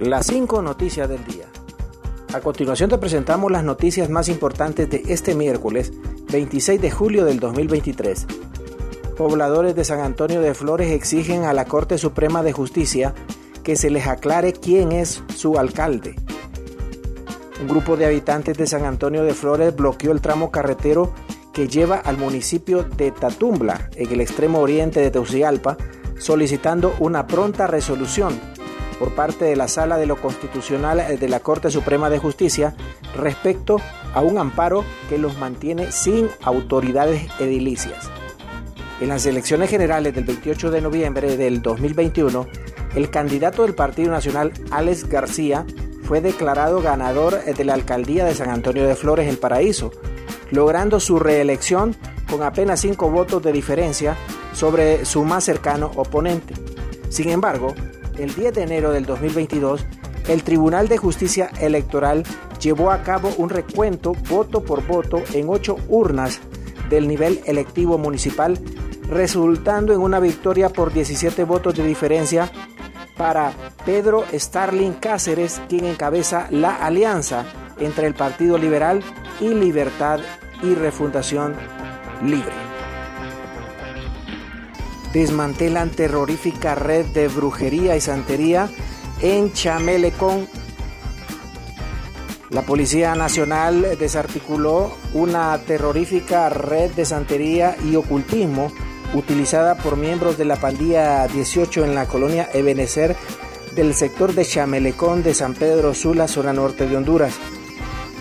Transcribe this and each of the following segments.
Las cinco noticias del día. A continuación te presentamos las noticias más importantes de este miércoles 26 de julio del 2023. Pobladores de San Antonio de Flores exigen a la Corte Suprema de Justicia que se les aclare quién es su alcalde. Un grupo de habitantes de San Antonio de Flores bloqueó el tramo carretero que lleva al municipio de Tatumbla, en el extremo oriente de Teucigalpa, solicitando una pronta resolución por parte de la Sala de lo Constitucional de la Corte Suprema de Justicia respecto a un amparo que los mantiene sin autoridades edilicias. En las elecciones generales del 28 de noviembre del 2021, el candidato del Partido Nacional, Alex García, fue declarado ganador de la alcaldía de San Antonio de Flores, El Paraíso, logrando su reelección con apenas cinco votos de diferencia sobre su más cercano oponente. Sin embargo, el 10 de enero del 2022, el Tribunal de Justicia Electoral llevó a cabo un recuento voto por voto en ocho urnas del nivel electivo municipal, resultando en una victoria por 17 votos de diferencia para Pedro Starling Cáceres, quien encabeza la alianza entre el Partido Liberal y Libertad y Refundación Libre desmantelan terrorífica red de brujería y santería en Chamelecón. La Policía Nacional desarticuló una terrorífica red de santería y ocultismo utilizada por miembros de la pandilla 18 en la colonia Ebenecer del sector de Chamelecón de San Pedro Sula, zona norte de Honduras.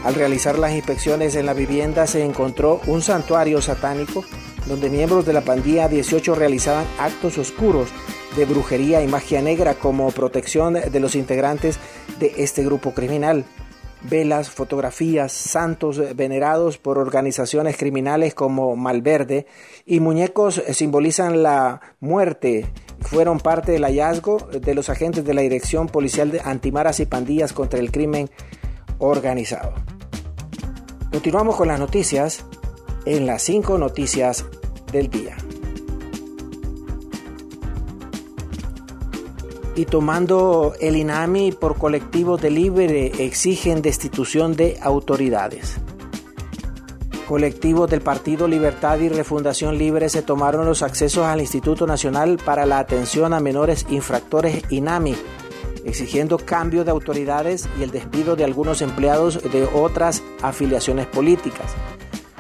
Al realizar las inspecciones en la vivienda se encontró un santuario satánico donde miembros de la pandilla 18 realizaban actos oscuros de brujería y magia negra como protección de los integrantes de este grupo criminal. Velas, fotografías, santos venerados por organizaciones criminales como Malverde y muñecos simbolizan la muerte. Fueron parte del hallazgo de los agentes de la Dirección Policial de Antimaras y Pandillas contra el Crimen Organizado. Continuamos con las noticias en las cinco noticias del día. Y tomando el INAMI por colectivo de libre exigen destitución de autoridades. Colectivos del Partido Libertad y Refundación Libre se tomaron los accesos al Instituto Nacional para la Atención a Menores Infractores INAMI, exigiendo cambio de autoridades y el despido de algunos empleados de otras afiliaciones políticas.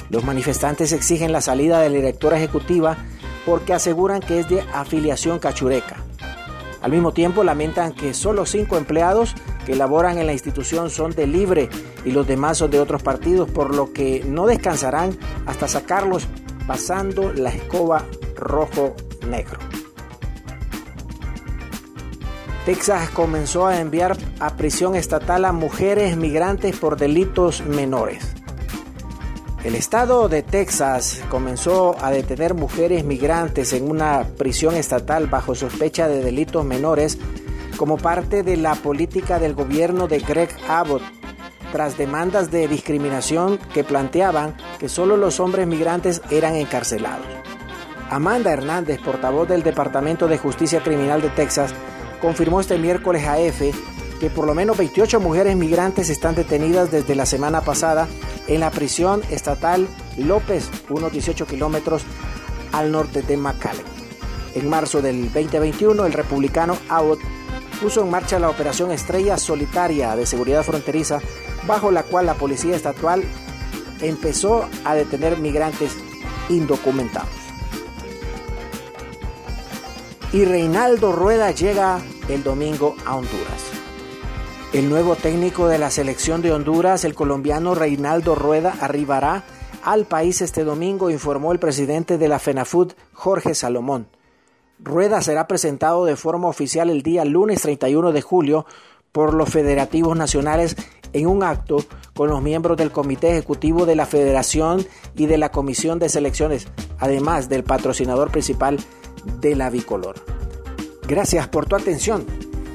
Los manifestantes exigen la salida de la directora ejecutiva porque aseguran que es de afiliación cachureca. Al mismo tiempo lamentan que solo cinco empleados que laboran en la institución son de libre y los demás son de otros partidos, por lo que no descansarán hasta sacarlos pasando la escoba rojo-negro. Texas comenzó a enviar a prisión estatal a mujeres migrantes por delitos menores. El estado de Texas comenzó a detener mujeres migrantes en una prisión estatal bajo sospecha de delitos menores como parte de la política del gobierno de Greg Abbott, tras demandas de discriminación que planteaban que solo los hombres migrantes eran encarcelados. Amanda Hernández, portavoz del Departamento de Justicia Criminal de Texas, confirmó este miércoles a EFE que por lo menos 28 mujeres migrantes están detenidas desde la semana pasada en la prisión estatal López, unos 18 kilómetros al norte de McAllen. En marzo del 2021, el republicano Abbott puso en marcha la operación Estrella Solitaria de Seguridad Fronteriza, bajo la cual la policía estatal empezó a detener migrantes indocumentados. Y Reinaldo Rueda llega el domingo a Honduras. El nuevo técnico de la selección de Honduras, el colombiano Reinaldo Rueda, arribará al país este domingo, informó el presidente de la FENAFUT, Jorge Salomón. Rueda será presentado de forma oficial el día lunes 31 de julio por los federativos nacionales en un acto con los miembros del Comité Ejecutivo de la Federación y de la Comisión de Selecciones, además del patrocinador principal de la Bicolor. Gracias por tu atención.